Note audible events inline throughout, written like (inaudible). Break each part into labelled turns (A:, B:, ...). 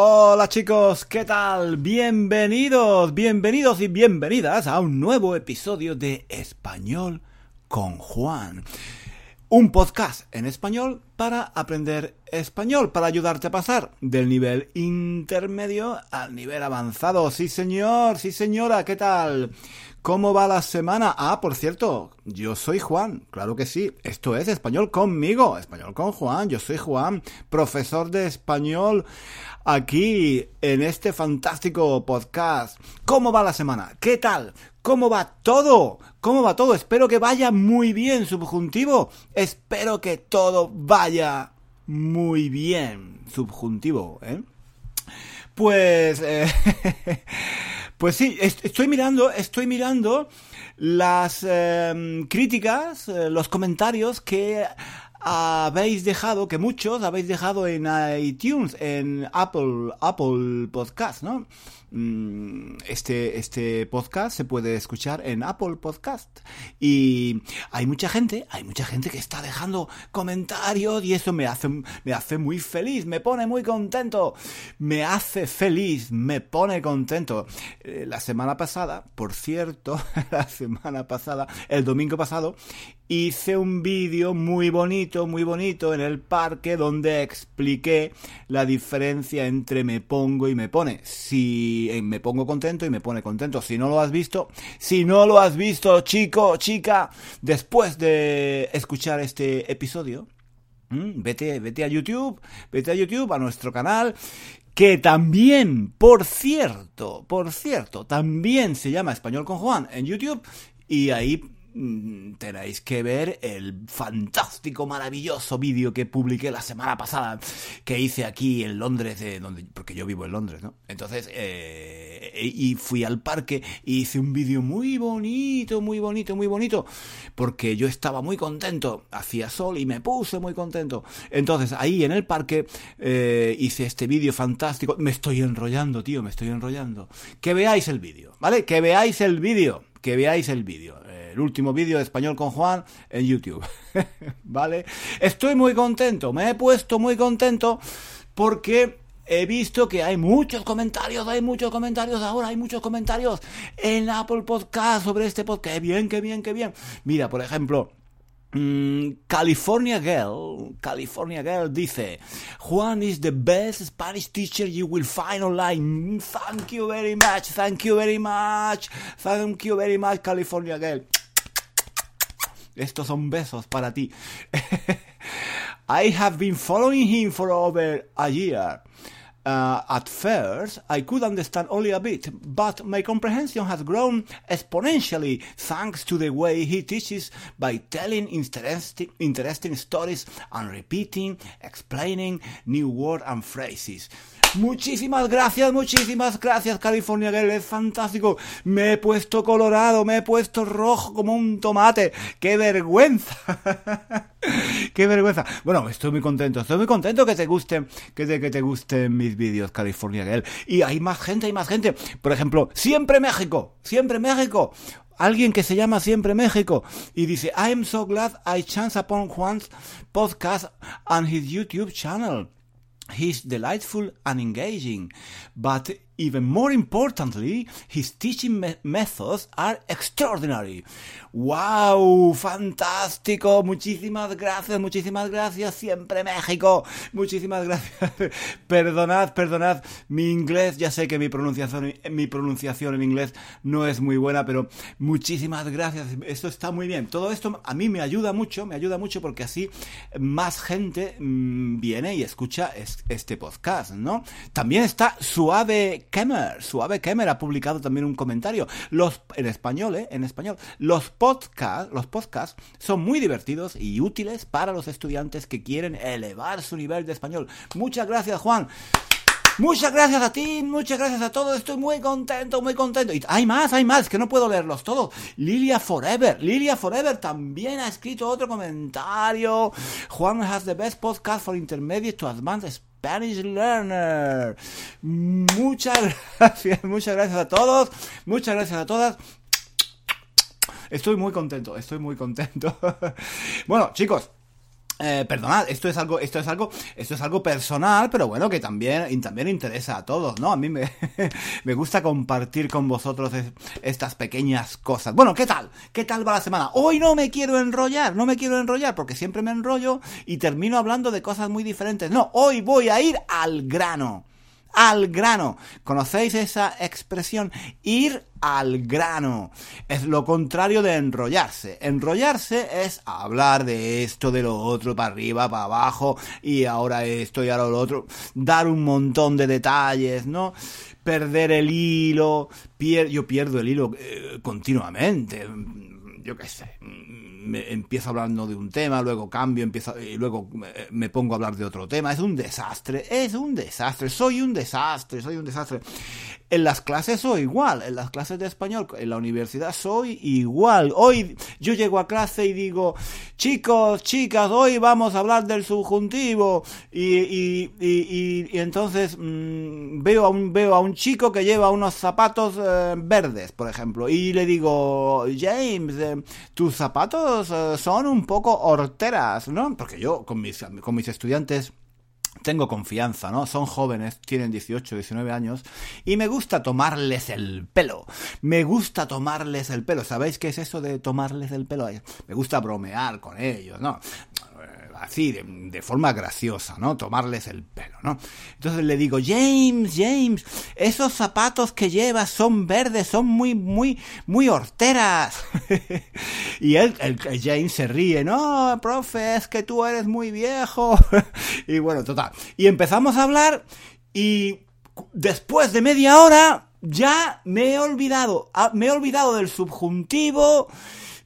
A: Hola chicos, ¿qué tal? Bienvenidos, bienvenidos y bienvenidas a un nuevo episodio de Español con Juan. Un podcast en español para aprender español, para ayudarte a pasar del nivel intermedio al nivel avanzado. Sí señor, sí señora, ¿qué tal? ¿Cómo va la semana? Ah, por cierto, yo soy Juan, claro que sí. Esto es español conmigo, español con Juan. Yo soy Juan, profesor de español aquí en este fantástico podcast. ¿Cómo va la semana? ¿Qué tal? ¿Cómo va todo? ¿Cómo va todo? Espero que vaya muy bien, subjuntivo. Espero que todo vaya muy bien, subjuntivo, ¿eh? Pues... Eh, (laughs) pues sí, estoy mirando, estoy mirando las em, críticas, eh, los comentarios que habéis dejado, que muchos habéis dejado en iTunes, en Apple, Apple Podcast, ¿no? Mm, este, este podcast se puede escuchar en Apple Podcast. Y hay mucha gente, hay mucha gente que está dejando comentarios y eso me hace, me hace muy feliz, me pone muy contento, me hace feliz, me pone contento. Eh, la semana pasada, por cierto, (laughs) la semana pasada, el domingo pasado, hice un vídeo muy bonito, muy bonito en el parque donde expliqué la diferencia entre me pongo y me pone. Si eh, me pongo contento y me pone contento. Si no lo has visto, si no lo has visto, chico, chica, después de escuchar este episodio, vete, vete a YouTube, vete a YouTube, a nuestro canal, que también, por cierto, por cierto, también se llama Español con Juan en YouTube y ahí tenéis que ver el fantástico, maravilloso vídeo que publiqué la semana pasada, que hice aquí en Londres, de donde, porque yo vivo en Londres, ¿no? Entonces, eh, y fui al parque y hice un vídeo muy bonito, muy bonito, muy bonito, porque yo estaba muy contento, hacía sol y me puse muy contento. Entonces, ahí en el parque eh, hice este vídeo fantástico, me estoy enrollando, tío, me estoy enrollando. Que veáis el vídeo, ¿vale? Que veáis el vídeo, que veáis el vídeo el último vídeo de español con Juan en YouTube. (laughs) ¿Vale? Estoy muy contento, me he puesto muy contento porque he visto que hay muchos comentarios, hay muchos comentarios ahora, hay muchos comentarios en Apple Podcast sobre este podcast. Qué bien, qué bien, qué bien. Mira, por ejemplo, Mm, California Girl, California Girl dice, Juan is the best Spanish teacher you will find online. Thank you very much, thank you very much, thank you very much, California Girl. Estos son besos para ti. (laughs) I have been following him for over a year. Uh, at first, I could understand only a bit, but my comprehension has grown exponentially thanks to the way he teaches by telling interesting, interesting stories and repeating, explaining new words and phrases. Muchísimas gracias, muchísimas gracias, California Girl. Es fantástico. Me he puesto colorado, me he puesto rojo como un tomate. ¡Qué vergüenza! (laughs) ¡Qué vergüenza! Bueno, estoy muy contento. Estoy muy contento que te gusten, que te, que te gusten mis vídeos, California Girl. Y hay más gente, hay más gente. Por ejemplo, Siempre México. Siempre México alguien que se llama Siempre México y dice I am so glad I chance upon Juan's podcast and his YouTube channel. He's delightful and engaging, but even more importantly, his teaching me methods are extraordinary. ¡Wow! ¡Fantástico! Muchísimas gracias, muchísimas gracias. Siempre México. Muchísimas gracias. (laughs) perdonad, perdonad mi inglés. Ya sé que mi pronunciación, mi pronunciación en inglés no es muy buena, pero muchísimas gracias. Esto está muy bien. Todo esto a mí me ayuda mucho, me ayuda mucho porque así más gente mm, viene y escucha este podcast, ¿no? También está Suave Kemmer. Suave Kemmer ha publicado también un comentario. Los, en español, ¿eh? En español. Los podcasts, los podcasts son muy divertidos y útiles para los estudiantes que quieren elevar su nivel de español. Muchas gracias, Juan. Muchas gracias a ti, muchas gracias a todos. Estoy muy contento, muy contento. Y hay más, hay más, que no puedo leerlos todos. Lilia Forever, Lilia Forever también ha escrito otro comentario. Juan has the best podcast for intermediate to advanced Spanish learner. Muchas (laughs) gracias, muchas gracias a todos, muchas gracias a todas. Estoy muy contento, estoy muy contento. (laughs) bueno, chicos, eh, perdonad, esto es algo, esto es algo, esto es algo personal, pero bueno, que también, también interesa a todos, ¿no? A mí me, (laughs) me gusta compartir con vosotros estas pequeñas cosas. Bueno, ¿qué tal? ¿Qué tal va la semana? Hoy no me quiero enrollar, no me quiero enrollar porque siempre me enrollo y termino hablando de cosas muy diferentes. No, hoy voy a ir al grano al grano. ¿Conocéis esa expresión? Ir al grano. Es lo contrario de enrollarse. Enrollarse es hablar de esto, de lo otro, para arriba, para abajo, y ahora esto y ahora lo otro. Dar un montón de detalles, ¿no? Perder el hilo. yo pierdo el hilo eh, continuamente. Yo qué sé me empiezo hablando de un tema, luego cambio, empiezo y luego me pongo a hablar de otro tema. Es un desastre, es un desastre, soy un desastre, soy un desastre. En las clases soy igual, en las clases de español, en la universidad soy igual. Hoy yo llego a clase y digo, chicos, chicas, hoy vamos a hablar del subjuntivo. Y, y, y, y entonces mmm, veo, a un, veo a un chico que lleva unos zapatos eh, verdes, por ejemplo, y le digo, James, eh, tus zapatos eh, son un poco horteras, ¿no? Porque yo con mis, con mis estudiantes tengo confianza, ¿no? Son jóvenes, tienen 18, 19 años, y me gusta tomarles el pelo. Me gusta tomarles el pelo. ¿Sabéis qué es eso de tomarles el pelo? Me gusta bromear con ellos, ¿no? Así, de, forma graciosa, ¿no? Tomarles el pelo, ¿no? Entonces le digo, James, James, esos zapatos que llevas son verdes, son muy, muy, muy horteras. (laughs) y él, el, James se ríe, no, profe, es que tú eres muy viejo. (laughs) y bueno, total. Y empezamos a hablar y después de media hora ya me he olvidado, ah, me he olvidado del subjuntivo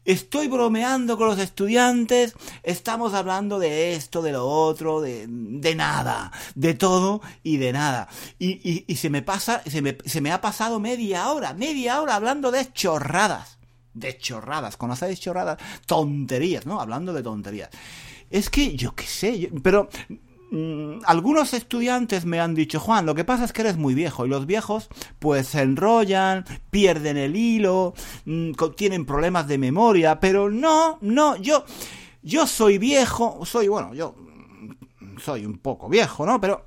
A: Estoy bromeando con los estudiantes, estamos hablando de esto, de lo otro, de, de nada, de todo y de nada. Y, y, se me pasa, se me, se me ha pasado media hora, media hora hablando de chorradas. De chorradas, ¿conocéis chorradas? Tonterías, ¿no? Hablando de tonterías. Es que yo qué sé, pero algunos estudiantes me han dicho, Juan, lo que pasa es que eres muy viejo y los viejos pues se enrollan, pierden el hilo, mm, tienen problemas de memoria, pero no, no, yo, yo soy viejo, soy, bueno, yo soy un poco viejo, ¿no? Pero,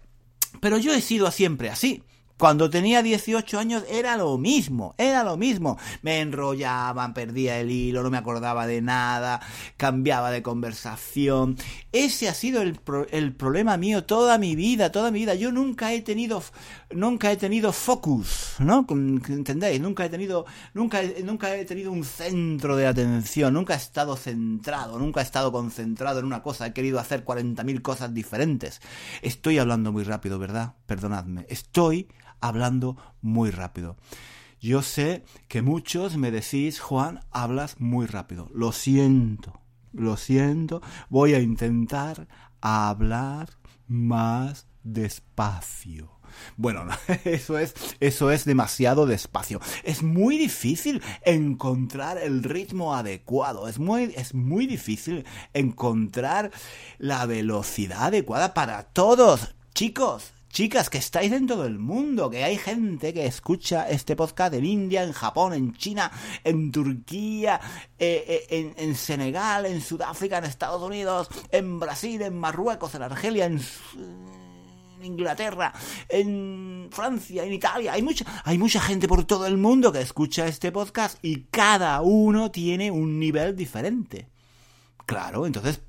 A: pero yo he sido siempre así. Cuando tenía 18 años era lo mismo, era lo mismo. Me enrollaban, perdía el hilo, no me acordaba de nada, cambiaba de conversación. Ese ha sido el, el, problema mío toda mi vida, toda mi vida. Yo nunca he tenido, nunca he tenido focus, ¿no? ¿Entendéis? Nunca he tenido, nunca, nunca he tenido un centro de atención, nunca he estado centrado, nunca he estado concentrado en una cosa. He querido hacer 40.000 cosas diferentes. Estoy hablando muy rápido, ¿verdad? Perdonadme. Estoy hablando muy rápido. Yo sé que muchos me decís, Juan, hablas muy rápido. Lo siento, lo siento. Voy a intentar hablar más despacio. Bueno, (laughs) eso es, eso es demasiado despacio. Es muy difícil encontrar el ritmo adecuado. Es muy, es muy difícil encontrar la velocidad adecuada para todos. Chicos, chicas que estáis en todo el mundo, que hay gente que escucha este podcast en India, en Japón, en China, en Turquía, eh, eh, en, Senegal, en Sudáfrica, en Estados Unidos, en Brasil, en Marruecos, en Argelia, en... Inglaterra, en Francia, en Italia. Hay mucha, hay mucha gente por todo el mundo que escucha este podcast y cada uno tiene un nivel diferente. Claro, entonces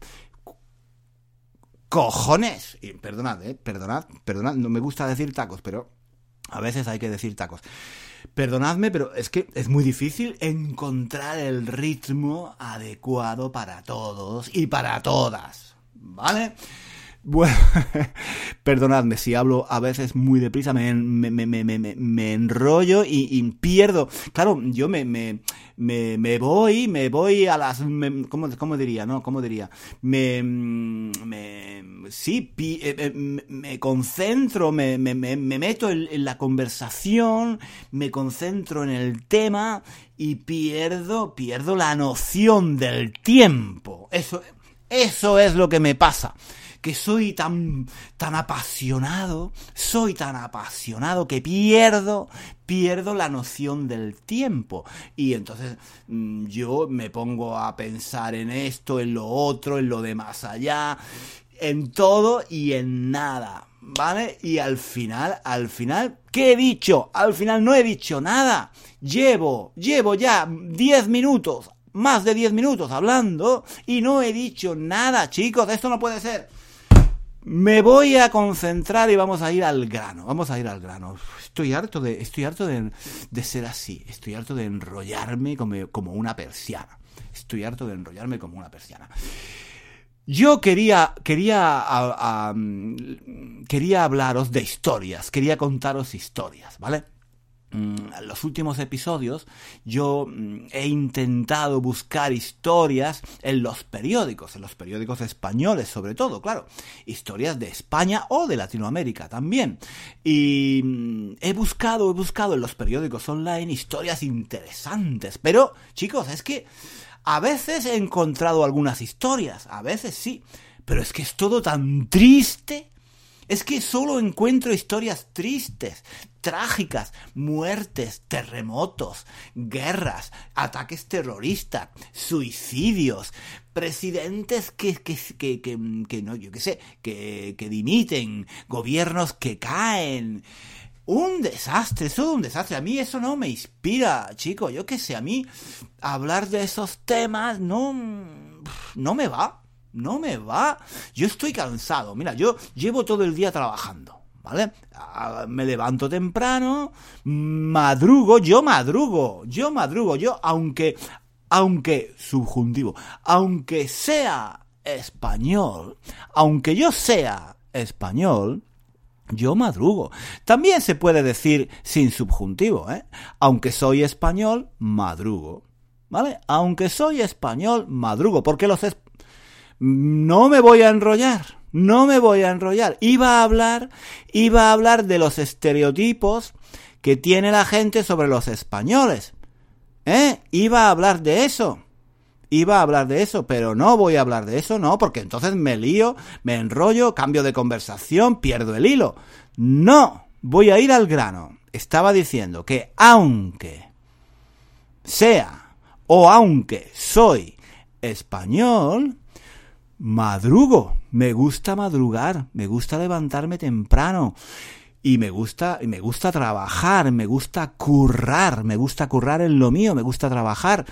A: cojones. Perdonad, eh, perdonad, perdonad, no me gusta decir tacos, pero a veces hay que decir tacos. Perdonadme, pero es que es muy difícil encontrar el ritmo adecuado para todos y para todas. ¿Vale? Bueno, (laughs) perdonadme si hablo a veces muy deprisa, me, me, me, me enrollo y, pierdo. Claro, yo me, me, voy, me voy a las... ¿cómo, ¿Cómo diría, no? ¿Cómo diría? Me... me sí, eh, eh, me concentro, me, me, meto en, en la conversación, me concentro en el tema y pierdo, pierdo la noción del tiempo. Eso, eso es lo que me pasa que soy tan, tan apasionado, soy tan apasionado que pierdo, pierdo la noción del tiempo. Y entonces mm, yo me pongo a pensar en esto, en lo otro, en lo de más allá, en todo y en nada. ¿Vale? Y al final, al final, ¿qué he dicho? Al final no he dicho nada. Llevo, llevo ya 10 minutos, más de 10 minutos hablando y no he dicho nada, chicos. Esto no puede ser. Me voy a concentrar y vamos a ir al grano. Vamos a ir al grano. Estoy harto de, estoy harto de, ser así. Estoy harto de enrollarme como, como una persiana. Estoy harto de enrollarme como una persiana. Yo quería, quería, quería hablaros de historias, quería contaros historias, ¿vale? Mm, los últimos episodios yo mm, he intentado buscar historias en los periódicos, en los periódicos españoles sobre todo, claro, historias de España o de Latinoamérica también. Y mm, he buscado, he buscado en los periódicos online historias interesantes, pero chicos, es que a veces he encontrado algunas historias, a veces sí, pero es que es todo tan triste. Es que solo encuentro historias tristes, trágicas, muertes, terremotos, guerras, ataques terroristas, suicidios, presidentes que, que, que, que, no, yo qué sé, que, que dimiten, gobiernos que caen, un desastre, es todo un desastre. A mí eso no me inspira, chico. Yo qué sé, a mí hablar de esos temas no, no me va. No me va. Yo estoy cansado. Mira, yo llevo todo el día trabajando. ¿Vale? Me levanto temprano, madrugo, yo madrugo, yo madrugo, yo, aunque, aunque, subjuntivo, aunque sea español, aunque yo sea español, yo madrugo. También se puede decir sin subjuntivo, ¿eh? Aunque soy español, madrugo. ¿Vale? Aunque soy español, madrugo. Porque los... Es... No me voy a enrollar. No me voy a enrollar. Iba a hablar, iba a hablar de los estereotipos que tiene la gente sobre los españoles. ¿Eh? Iba a hablar de eso iba a hablar de eso, pero no voy a hablar de eso, no, porque entonces me lío, me enrollo, cambio de conversación, pierdo el hilo. No, voy a ir al grano. Estaba diciendo que aunque sea o aunque soy español, madrugo, me gusta madrugar, me gusta levantarme temprano. Y me gusta me gusta trabajar, me gusta currar, me gusta currar en lo mío, me gusta trabajar.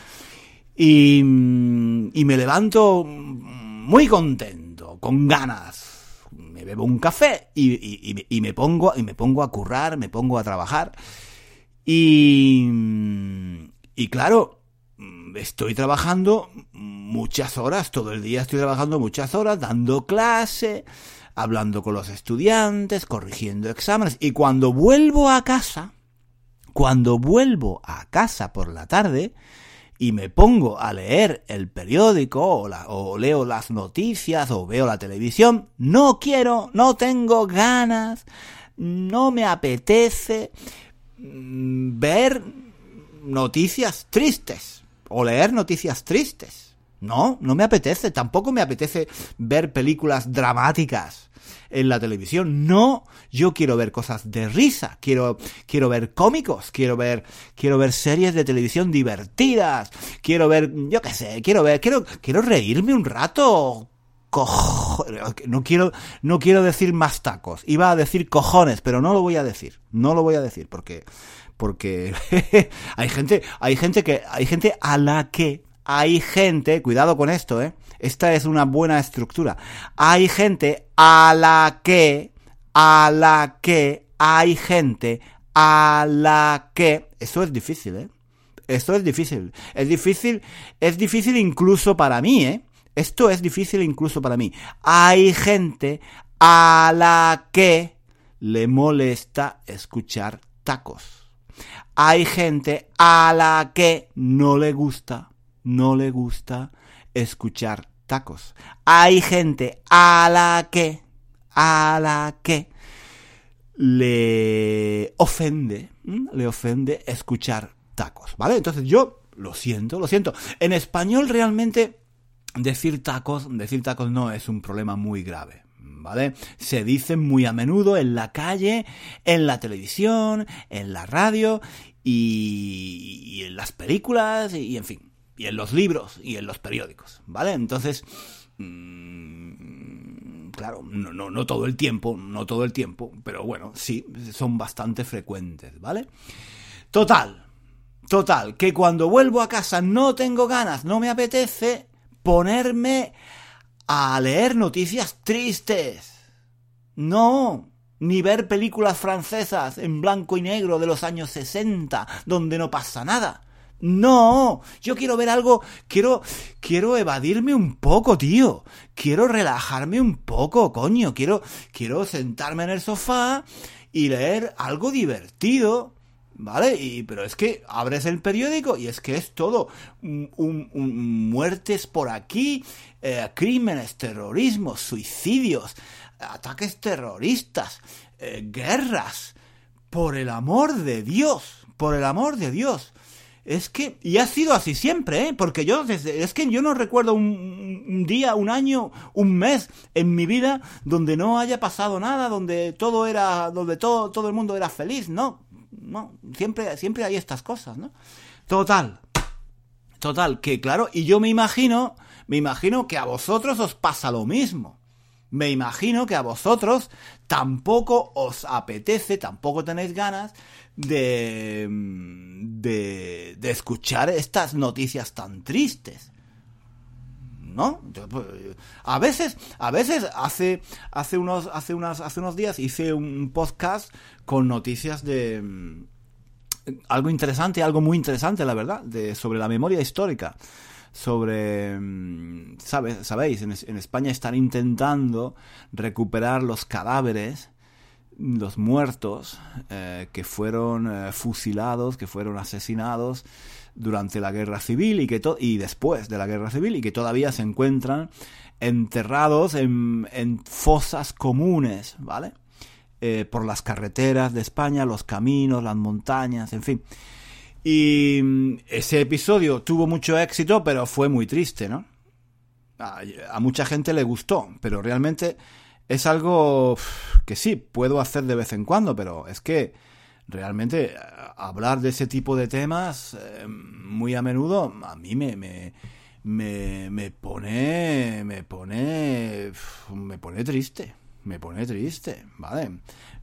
A: Y, y me levanto muy contento, con ganas. Me bebo un café y, y, y, me pongo, y me pongo a currar, me pongo a trabajar. Y, y claro, estoy trabajando muchas horas, todo el día estoy trabajando muchas horas, dando clase, hablando con los estudiantes, corrigiendo exámenes. Y cuando vuelvo a casa, cuando vuelvo a casa por la tarde, y me pongo a leer el periódico o, leo las noticias o veo la televisión, no quiero, no tengo ganas, no me apetece mm, ver noticias tristes o leer noticias tristes. No, no me apetece, tampoco me apetece ver películas dramáticas en la televisión. No, yo quiero ver cosas de risa, quiero, quiero ver cómicos, quiero ver, quiero ver series de televisión divertidas, quiero ver, yo qué sé, quiero ver, quiero, quiero reírme un rato. no quiero, no quiero decir más tacos. Iba a decir cojones, pero no lo voy a decir. No lo voy a decir porque, porque (laughs) hay gente, hay gente que, hay gente a la que, hay gente, cuidado con esto, eh. Esta es una buena estructura. Hay gente a la que a la que hay gente a la que... Eso es difícil, ¿eh? Esto es difícil. Es difícil, es difícil incluso para mí, ¿eh? Esto es difícil incluso para mí. Hay gente a la que le molesta escuchar tacos. Hay gente a la que no le gusta, no le gusta escuchar tacos. Hay gente a la que a la que le ofende, le ofende escuchar tacos, ¿vale? Entonces yo lo siento, lo siento. En español realmente decir tacos, decir tacos no es un problema muy grave. ¿Vale? Se dicen muy a menudo en la calle, en la televisión, en la radio y, en las películas y, en fin, y en los libros y en los periódicos, ¿vale? Entonces, mm, claro, no, no, no todo el tiempo, no todo el tiempo, pero bueno, sí, son bastante frecuentes, ¿vale? Total, total, que cuando vuelvo a casa no tengo ganas, no me apetece ponerme a leer noticias tristes. No, ni ver películas francesas en blanco y negro de los años 60, donde no pasa nada. No, yo quiero ver algo, quiero, quiero evadirme un poco, tío. Quiero relajarme un poco, coño. Quiero, quiero sentarme en el sofá y leer algo divertido. ¿Vale? Y, pero es que abres el periódico y es que es todo. Un, muertes por aquí, eh, crímenes, terrorismo, suicidios, ataques terroristas, eh, guerras. Por el amor de Dios, por el amor de Dios. Es que, y ha sido así siempre, ¿eh? Porque yo, desde, es que yo no recuerdo un, un, día, un año, un mes en mi vida donde no haya pasado nada, donde todo era, donde todo, todo el mundo era feliz, ¿no? No, siempre, siempre hay estas cosas, ¿no? Total, total, que claro, y yo me imagino, me imagino que a vosotros os pasa lo mismo. Me imagino que a vosotros tampoco os apetece, tampoco tenéis ganas de, de, de escuchar estas noticias tan tristes. ¿No? Pues, a veces, a veces hace, hace unos, hace unas, hace unos días hice un podcast con noticias de mm, algo interesante, algo muy interesante, la verdad, de, sobre la memoria histórica. Sobre, mm, sabéis, en, España están intentando recuperar los cadáveres los muertos eh, que fueron eh, fusilados, que fueron asesinados durante la guerra civil y, que y después de la guerra civil y que todavía se encuentran enterrados en, fosas comunes, ¿vale? Eh, por las carreteras de España, los caminos, las montañas, en fin. Y mm, ese episodio tuvo mucho éxito, pero fue muy triste, ¿no? A mucha gente le gustó, pero realmente es algo que sí, puedo hacer de vez en cuando, pero es que realmente eh, hablar de ese tipo de temas eh, muy a menudo a mí me, me, me, me pone me pone me pone triste me pone triste vale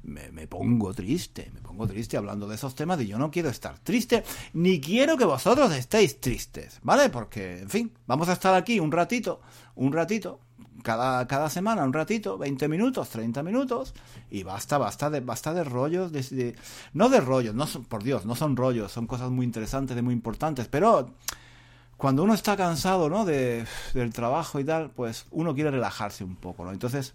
A: me, me, pongo triste me pongo triste hablando de esos temas y yo no quiero estar triste ni quiero que vosotros estéis tristes vale porque en fin vamos a estar aquí un ratito un ratito cada, cada semana un ratito, 20 minutos, 30 minutos, y basta, basta de, basta de rollos, de, no de rollos, no por Dios, no son rollos, son cosas muy interesantes, y muy importantes, pero cuando uno está cansado, ¿no? De, del trabajo y tal, pues uno quiere relajarse un poco, ¿no? Entonces,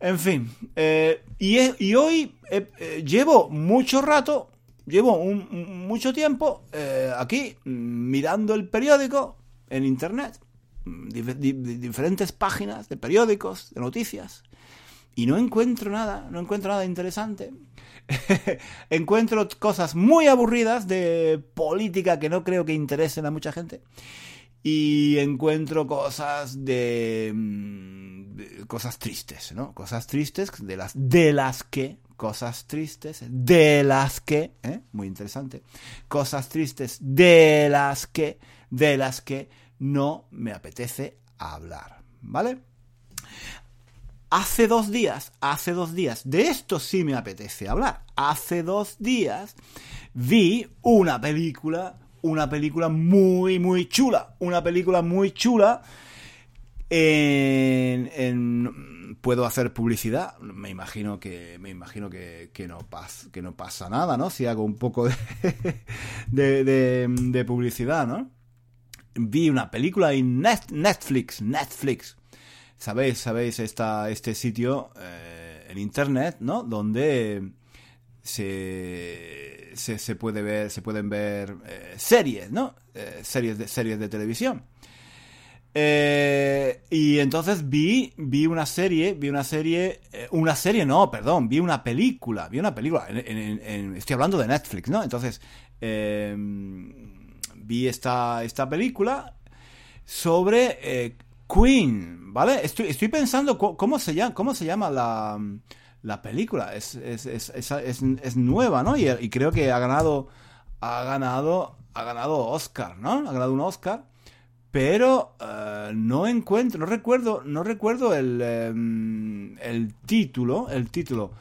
A: en fin, eh, y, y, hoy eh, eh, llevo mucho rato, llevo un, mucho tiempo aquí mirando el periódico en internet diferentes páginas de periódicos, de noticias, y no encuentro nada, no encuentro nada interesante. (laughs) encuentro cosas muy aburridas de política que no creo que interesen a mucha gente. Y encuentro cosas de, mm, cosas tristes, ¿no? Cosas tristes de las de las que cosas tristes de las que, ¿eh? muy interesante. Cosas tristes de las que de las que no me apetece hablar, ¿vale? Hace dos días, hace dos días, de esto sí me apetece hablar. Hace dos días vi una película, una película muy, muy chula, una película muy chula en, puedo hacer publicidad me imagino que me imagino que, que no que no pasa nada no si hago un poco de, (laughs) de publicidad no vi una película en Netflix, Netflix. Sabéis, sabéis esta, este sitio eh, en internet, ¿no? Donde se, se, puede ver, se pueden ver eh, series, ¿no? Eh, series de series de televisión. y entonces vi, vi una serie, vi una serie, una serie no, perdón, vi una película, vi una película, estoy hablando de Netflix, ¿no? Entonces, vi esta, esta película sobre eh, Queen, ¿vale? Estoy, estoy pensando cómo se llama, cómo se llama la, la película. Es, es, es, es nueva, ¿no? Y, creo que ha ganado, ha ganado, ha ganado Oscar, ¿no? Ha ganado un Oscar. Pero eh, no encuentro, no recuerdo, no recuerdo el, em, el título, el título.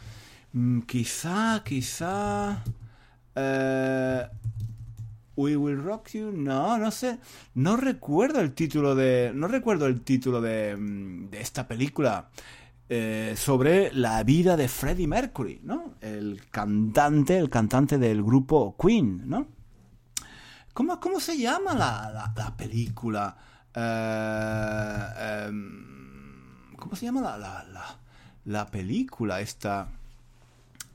A: Mm, quizá, quizá... Eh, We Will Rock You. No, no sé. No recuerdo el título de. No recuerdo el título de, mm, de esta película. Eh, sobre la vida de Freddie Mercury, ¿no? El cantante, el cantante del grupo Queen, ¿no? ¿Cómo, cómo se llama la, la, película? Eh, em, ¿Cómo se llama la, la, la película esta?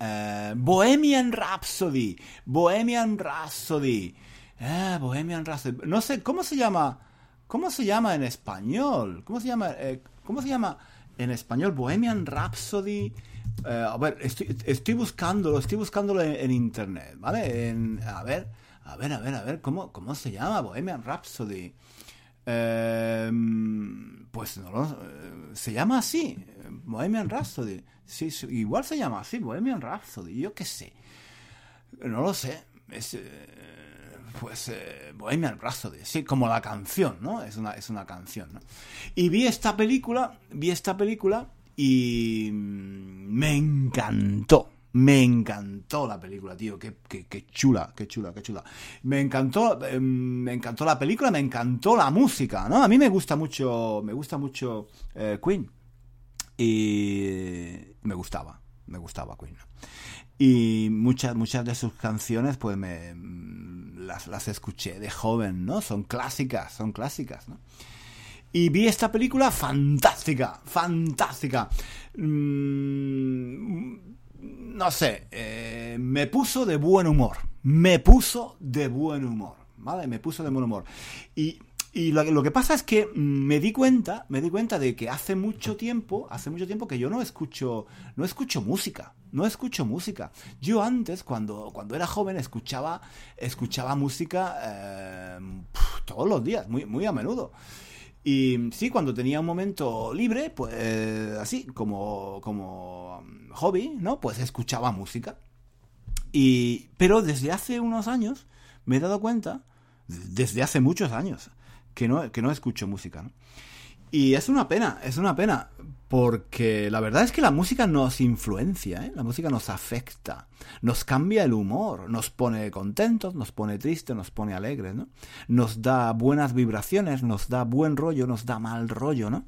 A: Eh, Bohemian Rhapsody. Bohemian Rhapsody. Ah, Bohemian Rhapsody. No sé, ¿cómo se llama? ¿Cómo se llama en español? ¿Cómo se llama? Eh, ¿Cómo se llama en español? Bohemian Rhapsody. Eh, a ver, estoy, estoy buscándolo, estoy buscándolo en, internet, ¿vale? A ver, a ver, a ver, a ver, ¿cómo, cómo se llama? Bohemian Rhapsody. Em, pues no lo, se llama así, Bohemian Rhapsody. Sí, igual se llama así, Bohemian Rhapsody, yo qué sé. No lo sé. Es, pues eh, Bohemian Rhapsody, sí, como la canción, ¿no? Es una, es una canción, ¿no? Y vi esta película, vi esta película y mm, me encantó. Me encantó la película, tío. Qué, qué, chula, qué chula, qué chula. Me encantó, em, me encantó la película, me encantó la música, ¿no? A mí me gusta mucho, me gusta mucho eh, Queen. Y me gustaba, me gustaba Queen. Y muchas, muchas de sus canciones, pues me las, las escuché de joven, ¿no? Son clásicas, son clásicas, ¿no? Y vi esta película fantástica, fantástica. Mm, no sé, eh, me puso de buen humor. Me puso de buen humor, ¿vale? Me puso de buen humor. Y y lo, que pasa es que me di cuenta, me di cuenta de que hace mucho tiempo, hace mucho tiempo que yo no escucho, no escucho música, no escucho música. Yo antes, cuando, cuando era joven, escuchaba, escuchaba música eh, todos los días, muy, muy a menudo. Y sí, cuando tenía un momento libre, pues así, como, como hobby, ¿no? Pues escuchaba música. Y, pero desde hace unos años me he dado cuenta, desde hace muchos años, que no, que no escucho música, ¿no? Y es una pena, es una pena, porque la verdad es que la música nos influencia, ¿eh? la música nos afecta, nos cambia el humor, nos pone contentos, nos pone tristes, nos pone alegres, ¿no? Nos da buenas vibraciones, nos da buen rollo, nos da mal rollo, ¿no?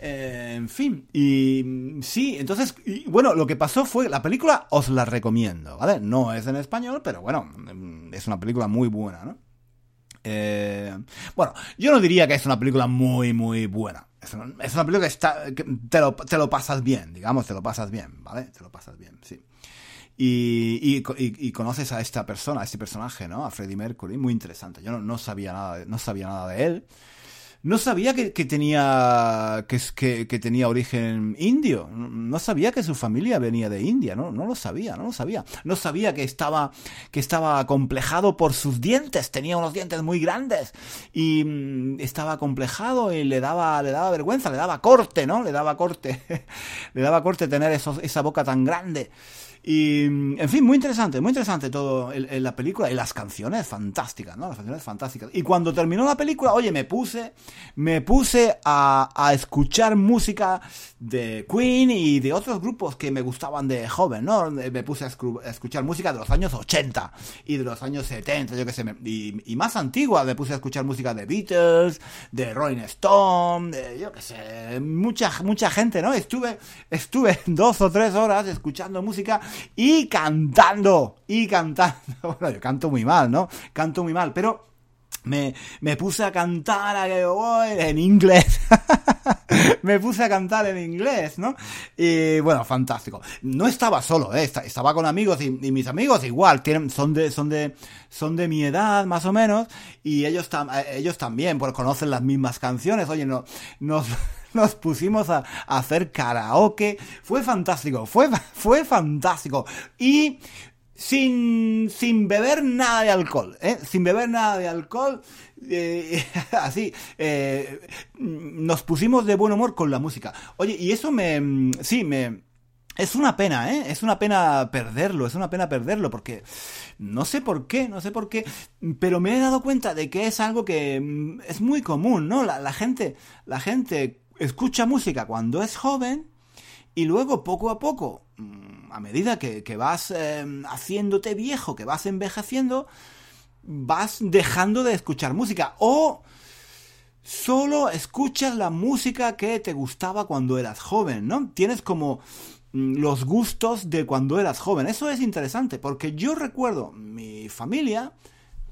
A: Eh, en fin, y sí, entonces, bueno, lo que pasó fue, la película os la recomiendo, ¿vale? No es en español, pero bueno, es una película muy buena, ¿no? Eh, bueno, yo no diría que es una película muy, muy buena. Es una, película que, está, te, lo, te, lo, pasas bien, digamos, te lo pasas bien, ¿vale? Te lo pasas bien, sí. Y, y, conoces a esta persona, a este personaje, ¿no? A Freddie Mercury, muy interesante. Yo no, no sabía nada, no sabía nada de él. No sabía que, tenía que, que, tenía origen indio. No sabía que su familia venía de India. No, no lo sabía, no lo sabía. No sabía que estaba que estaba complejado por sus dientes. Tenía unos dientes muy grandes y mm, estaba complejado y le daba le daba vergüenza, le daba corte, ¿no? Le daba corte, (laughs) le daba corte tener esa boca tan grande. Y, en fin, muy interesante, muy interesante todo en la película y las canciones fantásticas, ¿no? Las canciones fantásticas. Y cuando terminó la película, oye, me puse, me puse a, a escuchar música de Queen y de otros grupos que me gustaban de joven, ¿no? Me puse a, escuchar música de los años 80 y de los años 70, yo qué sé, y, y, más antigua, me puse a escuchar música de Beatles, de Rolling Stone, yo qué sé, mucha, mucha gente, ¿no? Estuve, estuve (laughs) dos o tres horas escuchando música y cantando, y cantando. (laughs) Bueno, yo canto muy mal, ¿no? Canto muy mal, pero me, me puse a cantar en inglés. (laughs) me puse a cantar en inglés, ¿no? Y bueno, fantástico. No estaba solo, ¿eh? estaba con amigos y, mis amigos igual, tienen, son de, son de, son de mi edad más o menos y ellos, ellos también, pues conocen las mismas canciones. Oye, no, nos, (laughs) nos pusimos a, hacer karaoke. Fue fantástico, fue, fue fantástico. Y sin, sin beber nada de alcohol, ¿eh? Sin beber nada de alcohol, eh, (laughs) así, eh, nos pusimos de buen humor con la música. Oye, y eso me, sí, me, es una pena, ¿eh? Es una pena perderlo, es una pena perderlo, porque no sé por qué, no sé por qué, pero me he dado cuenta de que es algo que mm, es muy común, ¿no? La, la gente, la gente escucha música cuando es joven y luego poco a poco mm, a medida que, vas em, haciéndote viejo, que vas envejeciendo, vas dejando de escuchar música. O solo escuchas la música que te gustaba cuando eras joven, ¿no? Tienes como mm, los gustos de cuando eras joven. Eso es interesante, porque yo recuerdo mi familia,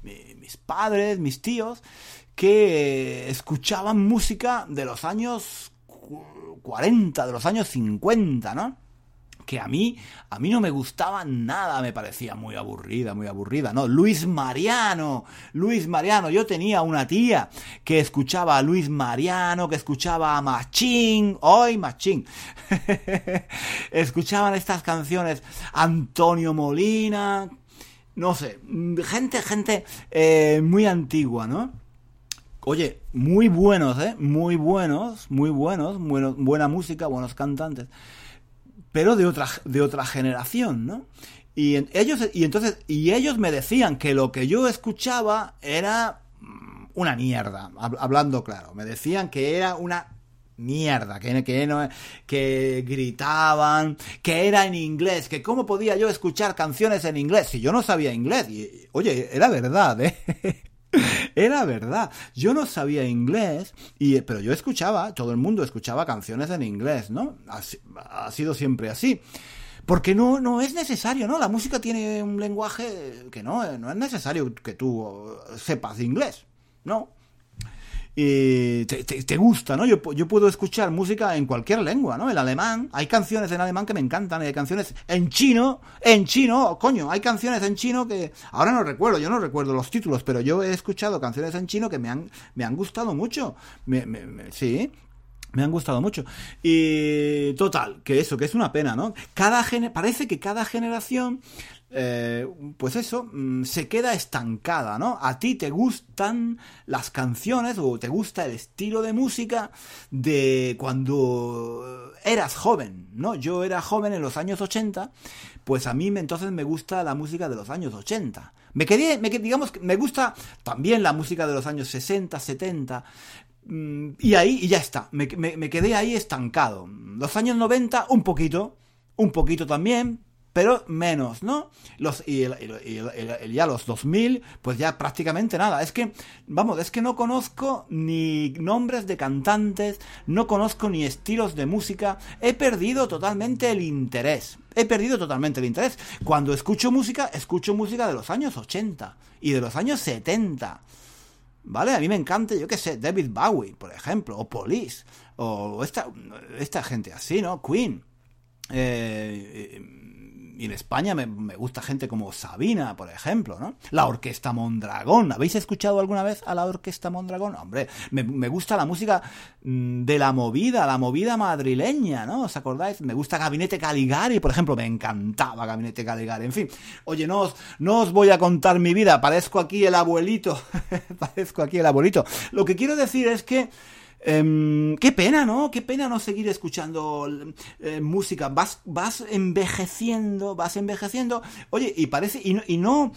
A: mis padres, mis tíos, que escuchaban música de los años 40, de los años 50, ¿no? que a mí, a mí no me gustaba nada, me parecía muy aburrida, muy aburrida, ¿no? Luis Mariano, Luis Mariano, yo tenía una tía que escuchaba a Luis Mariano, que escuchaba a Machín, hoy Machín, (laughs) escuchaban estas canciones, Antonio Molina, no sé, gente, gente eh, muy antigua, ¿no? Oye, muy buenos, ¿eh? Muy buenos, muy buenos, buena música, buenos cantantes pero de otra, de otra generación, ¿no? Y ellos, y entonces, y ellos me decían que lo que yo escuchaba era mm, una mierda, hablando claro. Me decían que era una mierda, que, que, no, que gritaban, que era en inglés, que cómo podía yo escuchar canciones en inglés si yo no sabía inglés. Y, oye, era verdad, ¿eh? (laughs) Era verdad. Yo no sabía inglés, y, pero yo escuchaba, todo el mundo escuchaba canciones en inglés, ¿no? ha sido siempre así. Porque no, no es necesario, ¿no? La música tiene un lenguaje que no, no es necesario que tú sepas inglés, ¿no? Y te, gusta, ¿no? Yo, puedo escuchar música en cualquier lengua, ¿no? El alemán, hay canciones en alemán que me encantan, hay canciones en chino, en chino, coño, hay canciones en chino que ahora no recuerdo, yo no recuerdo los títulos, pero yo he escuchado canciones en chino que me han, me han gustado mucho, me, sí, me han gustado mucho. Y total, que eso, que es una pena, ¿no? Cada parece que cada generación eh, pues eso, mm, se queda estancada, ¿no? A ti te gustan las canciones o te gusta el estilo de música de cuando eras joven, ¿no? Yo era joven en los años 80, pues a mí entonces me gusta la música de los años 80. Me quedé, me, digamos me gusta también la música de los años 60, 70, mm, y ahí, y ya está, me, me quedé ahí estancado. Los años 90, un poquito, un poquito también, pero menos, ¿no? Los, y, ya los 2000, pues ya prácticamente nada. Es que, vamos, es que no conozco ni nombres de cantantes, no conozco ni estilos de música, he perdido totalmente el interés. He perdido totalmente el interés. Cuando escucho música, escucho música de los años 80 y de los años 70. ¿Vale? A mí me encanta, yo qué sé, David Bowie, por ejemplo, o Police, o esta, esta gente así, ¿no? Queen. eh, y en España me, gusta gente como Sabina, por ejemplo, ¿no? La Orquesta Mondragón. ¿Habéis escuchado alguna vez a la Orquesta Mondragón? Hombre, me, me, gusta la música mm, de la movida, la movida madrileña, ¿no? ¿Os acordáis? Me gusta Gabinete Caligari, por ejemplo, me encantaba Gabinete Caligari. En fin, oye, no os, no os voy a contar mi vida, parezco aquí el abuelito, (laughs) parezco aquí el abuelito. Lo que quiero decir es que Em, qué pena, ¿no? Qué pena no seguir escuchando eh, música. Vas, vas envejeciendo, vas envejeciendo. Oye, y parece, y y no,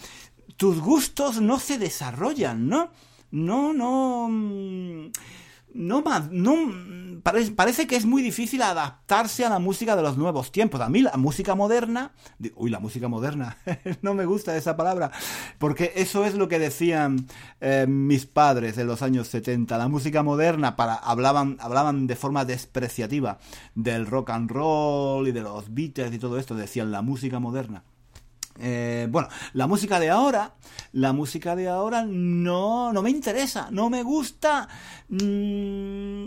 A: tus gustos no se desarrollan, ¿no? No, no. No, no parece, que es muy difícil adaptarse a la música de los nuevos tiempos. A mí la música moderna, uy, la música moderna, (laughs) no me gusta esa palabra, porque eso es lo que decían eh, mis padres en los años 70. La música moderna para, hablaban, hablaban de forma despreciativa del rock and roll y de los Beatles y todo esto, decían la música moderna. Eh, bueno, la música de ahora, la música de ahora no, no me interesa, no me gusta, mm,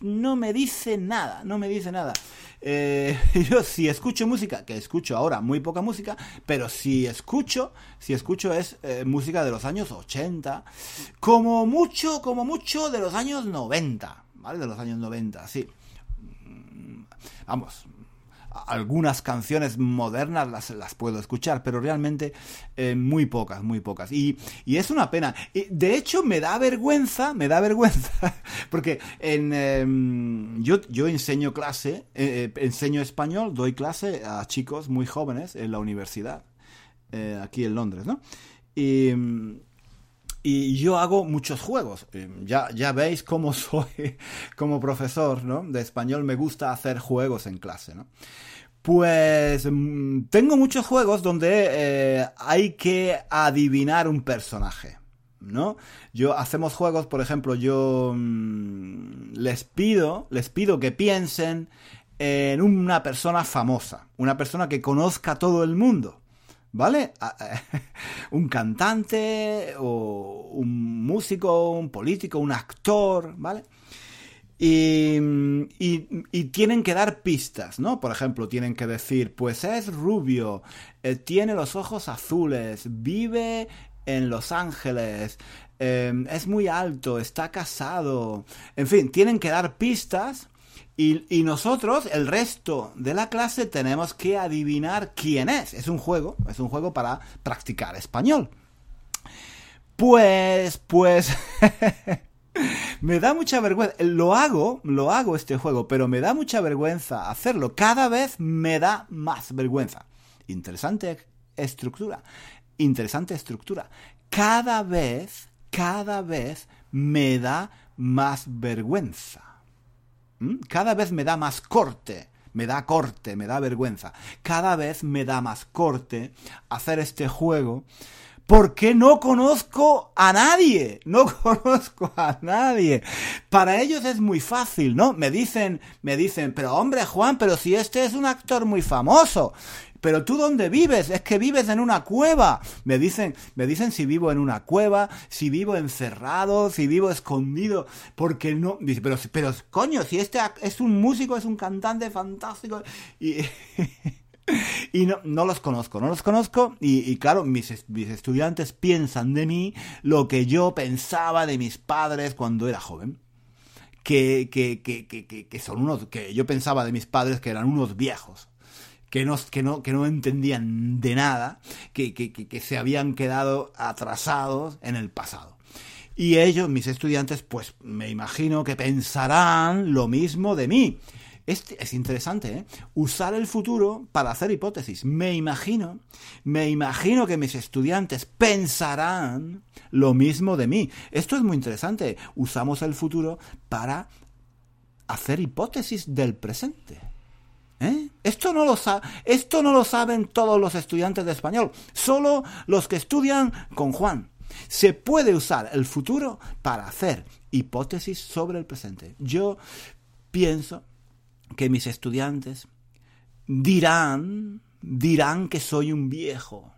A: no me dice nada, no me dice nada. Eh, (laughs) yo si escucho música, que escucho ahora muy poca música, pero si escucho, si escucho es eh, música de los años 80, como mucho, como mucho de los años 90, ¿vale? De los años 90, sí. Mm, vamos, algunas canciones modernas las, las puedo escuchar, pero realmente eh, muy pocas, muy pocas. Y, es una pena. De hecho, me da vergüenza, me da vergüenza, (laughs) porque en, em, yo, enseño clase, eh, enseño español, doy clase a chicos muy jóvenes en la universidad, aquí en Londres, ¿no? Y y yo hago muchos juegos. Eh, ya, ya veis cómo (laughs) soy como profesor ¿no? de español, me gusta hacer juegos en clase. ¿no? Pues mm, tengo muchos juegos donde eh, hay que adivinar un personaje. ¿no? Yo hacemos juegos, por ejemplo, yo mm, les pido, les pido que piensen en una persona famosa, una persona que conozca todo el mundo. ¿Vale? (laughs) un cantante o un músico, un político, un actor, ¿vale? Y, tienen que dar pistas, ¿no? Por ejemplo, tienen que decir, pues es rubio, eh, tiene los ojos azules, vive en Los Ángeles, eh, es muy alto, está casado, en fin, tienen que dar pistas y, nosotros, el resto de la clase, tenemos que adivinar quién es. Es un juego, es un juego para practicar español. Pues, pues, (laughs) me da mucha vergüenza. Lo hago, lo hago este juego, pero me da mucha vergüenza hacerlo. Cada vez me da más vergüenza. Interesante estructura. Interesante estructura. Cada vez, cada vez me da más vergüenza. ¿Mm? Cada vez me da más corte, me da corte, me da vergüenza. Cada vez me da más corte hacer este juego porque no conozco a nadie, no (laughs) conozco a nadie. Para ellos es muy fácil, ¿no? Me dicen, me dicen, pero hombre Juan, pero si este es un actor muy famoso. Pero tú dónde vives? Es que vives en una cueva. Me dicen, me dicen si vivo en una cueva, si vivo encerrado, si vivo escondido, porque no, dice, pero pero coño, si este es un músico, es un cantante fantástico y (laughs) y no, no, los conozco, no los conozco y, claro, mis, mis, estudiantes piensan de mí lo que yo pensaba de mis padres cuando era joven. Que, que, que, que, son unos, que yo pensaba de mis padres que eran unos viejos que no, que no, que no entendían de nada, que, que, que, se habían quedado atrasados en el pasado. Y ellos, mis estudiantes, pues me imagino que pensarán lo mismo de mí. Es, es, interesante, ¿eh? Usar el futuro para hacer hipótesis. Me imagino, me imagino que mis estudiantes pensarán lo mismo de mí. Esto es muy interesante. Usamos el futuro para hacer hipótesis del presente. ¿Eh? Esto, no lo esto no lo saben todos los estudiantes de español, solo los que estudian con Juan. Se puede usar el futuro para hacer hipótesis sobre el presente. Yo pienso que mis estudiantes dirán, dirán que soy un viejo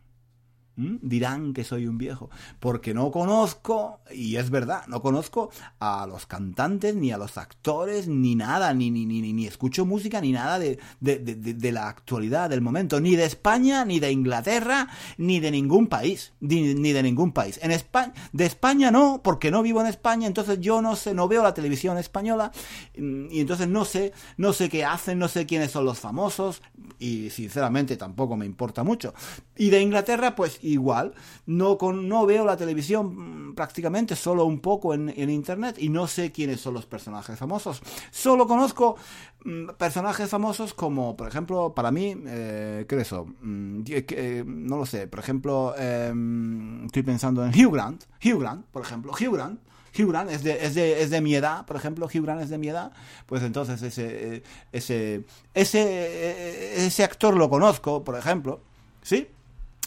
A: dirán que soy un viejo, porque no conozco, y es verdad, no conozco a los cantantes, ni a los actores, ni nada, ni, ni, ni, ni escucho música, ni nada de, de, de, la actualidad, del momento, ni de España, ni de Inglaterra, ni de ningún país, ni, ni de ningún país. En España, de España no, porque no vivo en España, entonces yo no sé, no veo la televisión española, y entonces no sé, no sé qué hacen, no sé quiénes son los famosos, y sinceramente tampoco me importa mucho. Y de Inglaterra, pues igual, no, con, no veo la televisión mm, prácticamente, solo un poco en, internet y no sé quiénes son los personajes famosos. Solo conozco mm, personajes famosos como, por ejemplo, para mí, eh, ¿qué es eso? Mm, eh, no lo sé, por ejemplo, em, estoy pensando en Hugh Grant, Hugh Grant, por ejemplo, Hugh Grant. Hugh Grant es de, es, de, es de mi edad, por ejemplo, Hugh Grant es de mi edad, pues entonces ese, eh, ese, ese, ese actor lo conozco, por ejemplo, ¿sí?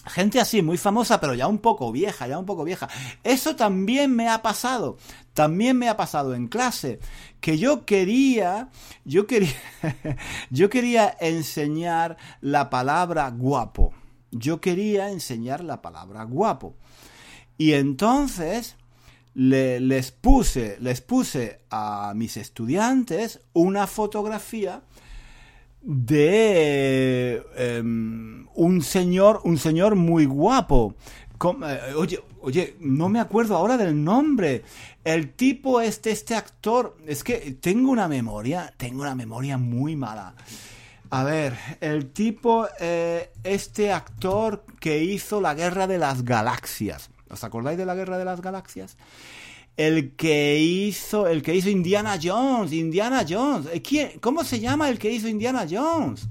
A: Gente así, muy famosa, pero ya un poco vieja, ya un poco vieja. Eso también me ha pasado. También me ha pasado en clase. Que yo quería, yo quería, (laughs) yo quería enseñar la palabra guapo. Yo quería enseñar la palabra guapo. Y entonces les puse, les puse a mis estudiantes una fotografía de em, un señor, un señor muy guapo. Eh, oye, oye, no me acuerdo ahora del nombre. El tipo este, este actor, es que tengo una memoria, tengo una memoria muy mala. A ver, el tipo, eh, este actor que hizo la Guerra de las Galaxias. ¿Os acordáis de la Guerra de las Galaxias? El que hizo, el que hizo Indiana Jones, Indiana Jones. Eh, ¿Quién, ¿Cómo se llama el que hizo Indiana Jones?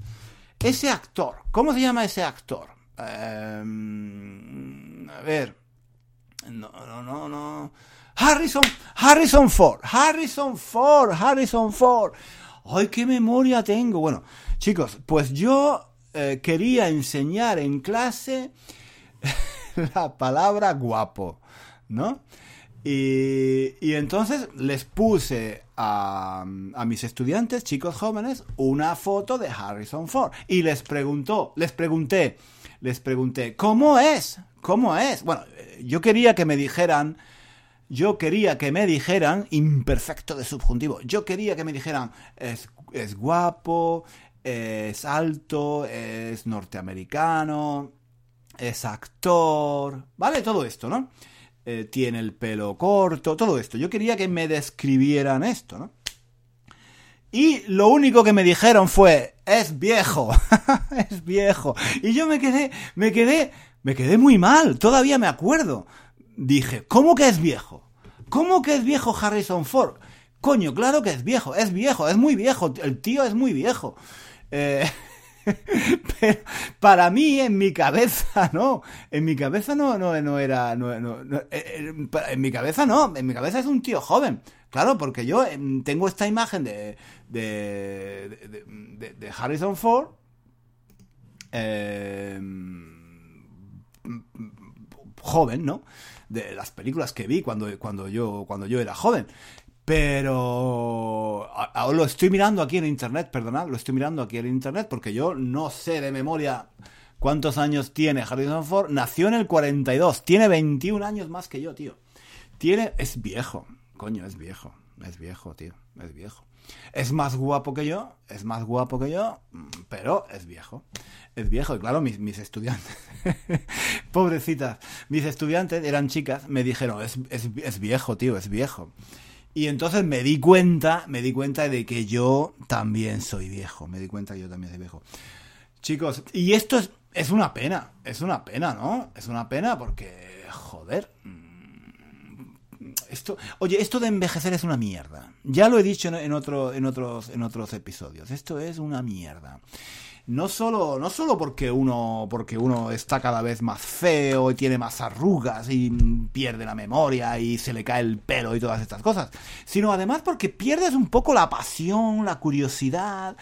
A: Ese actor, ¿cómo se llama ese actor? Em, a ver, no, no, no, no. Harrison, Harrison Ford, Harrison Ford, Harrison Ford. ¡Ay, qué memoria tengo! Bueno, chicos, pues yo eh, quería enseñar en clase (laughs) la palabra guapo, ¿no? Y, y entonces les puse a, a, mis estudiantes, chicos jóvenes, una foto de Harrison Ford. Y les preguntó, les pregunté, les pregunté, ¿cómo es? ¿Cómo es? Bueno, yo quería que me dijeran, yo quería que me dijeran, imperfecto de subjuntivo, yo quería que me dijeran, es, es guapo, es alto, es norteamericano, es actor, ¿vale? Todo esto, ¿no? Eh, tiene el pelo corto, todo esto. Yo quería que me describieran esto, ¿no? Y lo único que me dijeron fue, es viejo, (laughs) es viejo. Y yo me quedé, me quedé, me quedé muy mal, todavía me acuerdo. Dije, ¿cómo que es viejo? ¿Cómo que es viejo Harrison Ford? Coño, claro que es viejo, es viejo, es muy viejo, el tío es muy viejo. Eh, (laughs) (laughs) pero para mí, en mi cabeza, (laughs) no. En mi cabeza no, no, no era. No, no, eh, en mi cabeza no. En mi cabeza es un tío joven. Claro, porque yo em, tengo esta imagen de, de, de, Harrison Ford. Eh, joven, ¿no? De las películas que vi cuando, cuando, yo, cuando yo era joven. Pero lo estoy mirando aquí en internet, perdonad, lo estoy mirando aquí en internet porque yo no sé de memoria cuántos años tiene Harrison Ford. Nació en el 42, tiene 21 años más que yo, tío. Tiene es viejo, coño, es viejo, es viejo, tío, es viejo. Es más guapo que yo, es más guapo que yo, pero es viejo. Es viejo, y claro, mis, mis estudiantes, (laughs) pobrecitas, mis estudiantes eran chicas, me dijeron, es, es, es viejo, tío, es viejo. Y entonces me di cuenta, me di cuenta de que yo también soy viejo. Me di cuenta que yo también soy viejo. Chicos, y esto es, es una pena, es una pena, ¿no? Es una pena porque, joder. Mm, esto, oye, esto de envejecer es una mierda. Ya lo he dicho en, en, otros, en otros episodios. Esto es una mierda no solo, no solo porque uno, porque uno está cada vez más feo y tiene más arrugas y pierde la memoria y se le cae el pelo y todas estas cosas, sino además porque pierdes un poco la pasión, la curiosidad.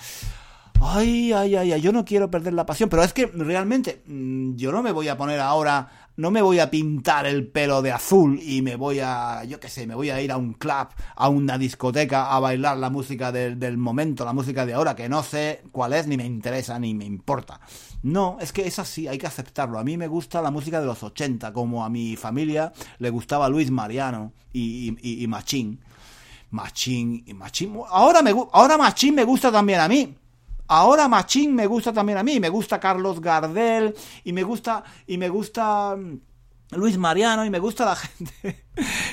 A: Ay, ay, ay, ay, yo no quiero perder la pasión, pero es que realmente mm, yo no me voy a poner ahora no me voy a pintar el pelo de azul y me voy a, yo qué sé, me voy a ir a un club, a una discoteca a bailar la música del, momento, la música de ahora, que no sé cuál es, ni me interesa, ni me importa. No, es que es así, hay que aceptarlo. A mí me gusta la música de los 80, como a mi familia le gustaba Luis Mariano y, y, y Machín. Machín y Machín. Ahora, me, ahora Machín me gusta también a mí. Ahora Machín me gusta también a mí, me gusta Carlos Gardel y me gusta y me gusta mm, Luis Mariano y me gusta la (laughs) gente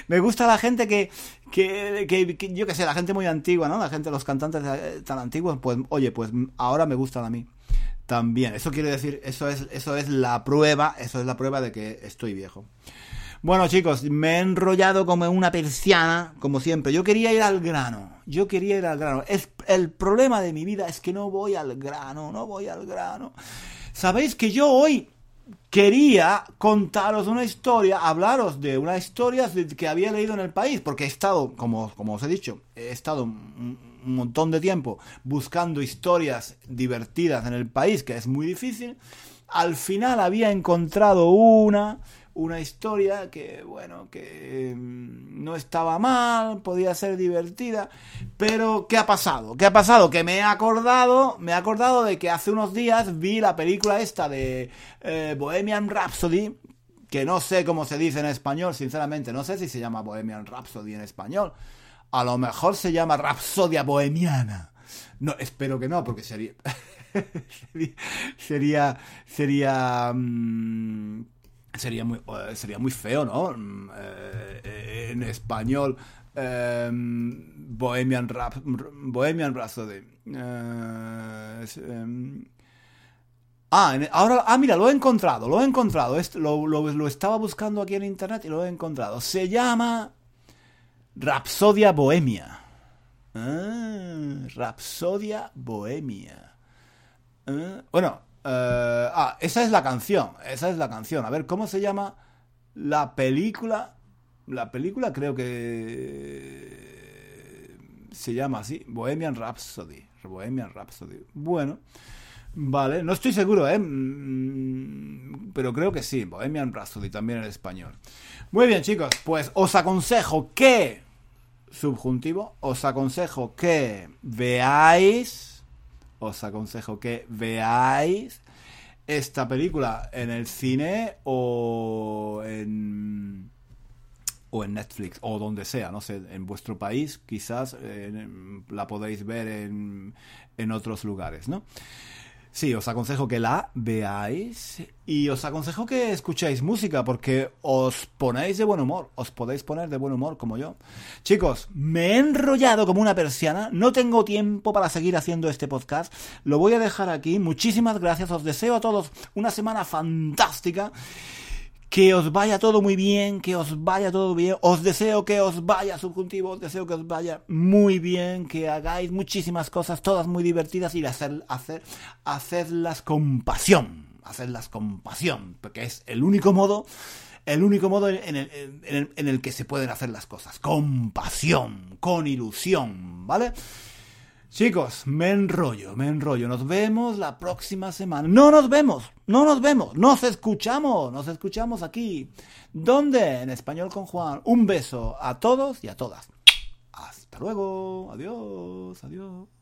A: me gusta la gente que, que, que, yo que sé, la gente muy antigua, ¿no? La gente, los cantantes eh, tan antiguos, pues oye, pues ahora me gustan a mí también. Eso quiere decir, eso es eso es la prueba, eso es la prueba de que estoy viejo. Bueno, chicos, me he enrollado como una persiana, como siempre. Yo quería ir al grano. Yo quería ir al grano. Es, el problema de mi vida es que no voy al grano, no voy al grano. Sabéis que yo hoy quería contaros una historia, hablaros de una historia que había leído en el país, porque he estado, como, como os he dicho, he estado un, montón de tiempo buscando historias divertidas en el país, que es muy difícil. Al final había encontrado una una historia que, bueno, que mm, no estaba mal, podía ser divertida, pero ¿qué ha pasado? ¿Qué ha pasado? Que me he acordado, me he acordado de que hace unos días vi la película esta de eh, Bohemian Rhapsody, que no sé cómo se dice en español, sinceramente, no sé si se llama Bohemian Rhapsody en español. A lo mejor se llama Rapsodia Bohemiana. No, espero que no, porque sería. (laughs) sería. Sería. Sería muy, sería muy feo, ¿no? Mm, eh, en español, em, Bohemian Rap, Bohemian Rhapsody. Eh, em, ah, ahora, ah, mira, lo he encontrado, lo he encontrado. Lo, lo- estaba buscando aquí en internet y lo he encontrado. Se llama Rapsodia Bohemia. Ah, Rapsodia Bohemia. Ah, bueno, eh, ah, esa es la canción. Esa es la canción. A ver, ¿cómo se llama la película? La película creo que se llama así, Bohemian Rhapsody. Bohemian Rhapsody. Bueno, vale, no estoy seguro, ¿eh? Mm, Pero creo que sí, Bohemian Rhapsody también en español. Muy bien, chicos, pues os aconsejo que subjuntivo, os aconsejo que veáis, os aconsejo que veáis esta película en el cine o en o en Netflix o donde sea, no sé, en vuestro país quizás eh, la podéis ver en, en otros lugares, ¿no? Sí, os aconsejo que la veáis y os aconsejo que escuchéis música porque os ponéis de buen humor, os podéis poner de buen humor como yo. Chicos, me he enrollado como una persiana, no tengo tiempo para seguir haciendo este podcast, lo voy a dejar aquí, muchísimas gracias, os deseo a todos una semana fantástica. Que os vaya todo muy bien, que os vaya todo bien. Os deseo que os vaya, subjuntivo, os deseo que os vaya muy bien, que hagáis muchísimas cosas, todas muy divertidas y hacer, hacer, hacedlas con pasión. Hacedlas con pasión, porque es el único modo, el único modo en el, en el, en el que se pueden hacer las cosas. Con pasión, con ilusión, ¿vale? Chicos, me enrollo, me enrollo. Nos vemos la próxima semana. No nos vemos, no nos vemos, nos escuchamos, nos escuchamos aquí. ¿Dónde? En español con Juan. Un beso a todos y a todas. Hasta luego. Adiós, adiós.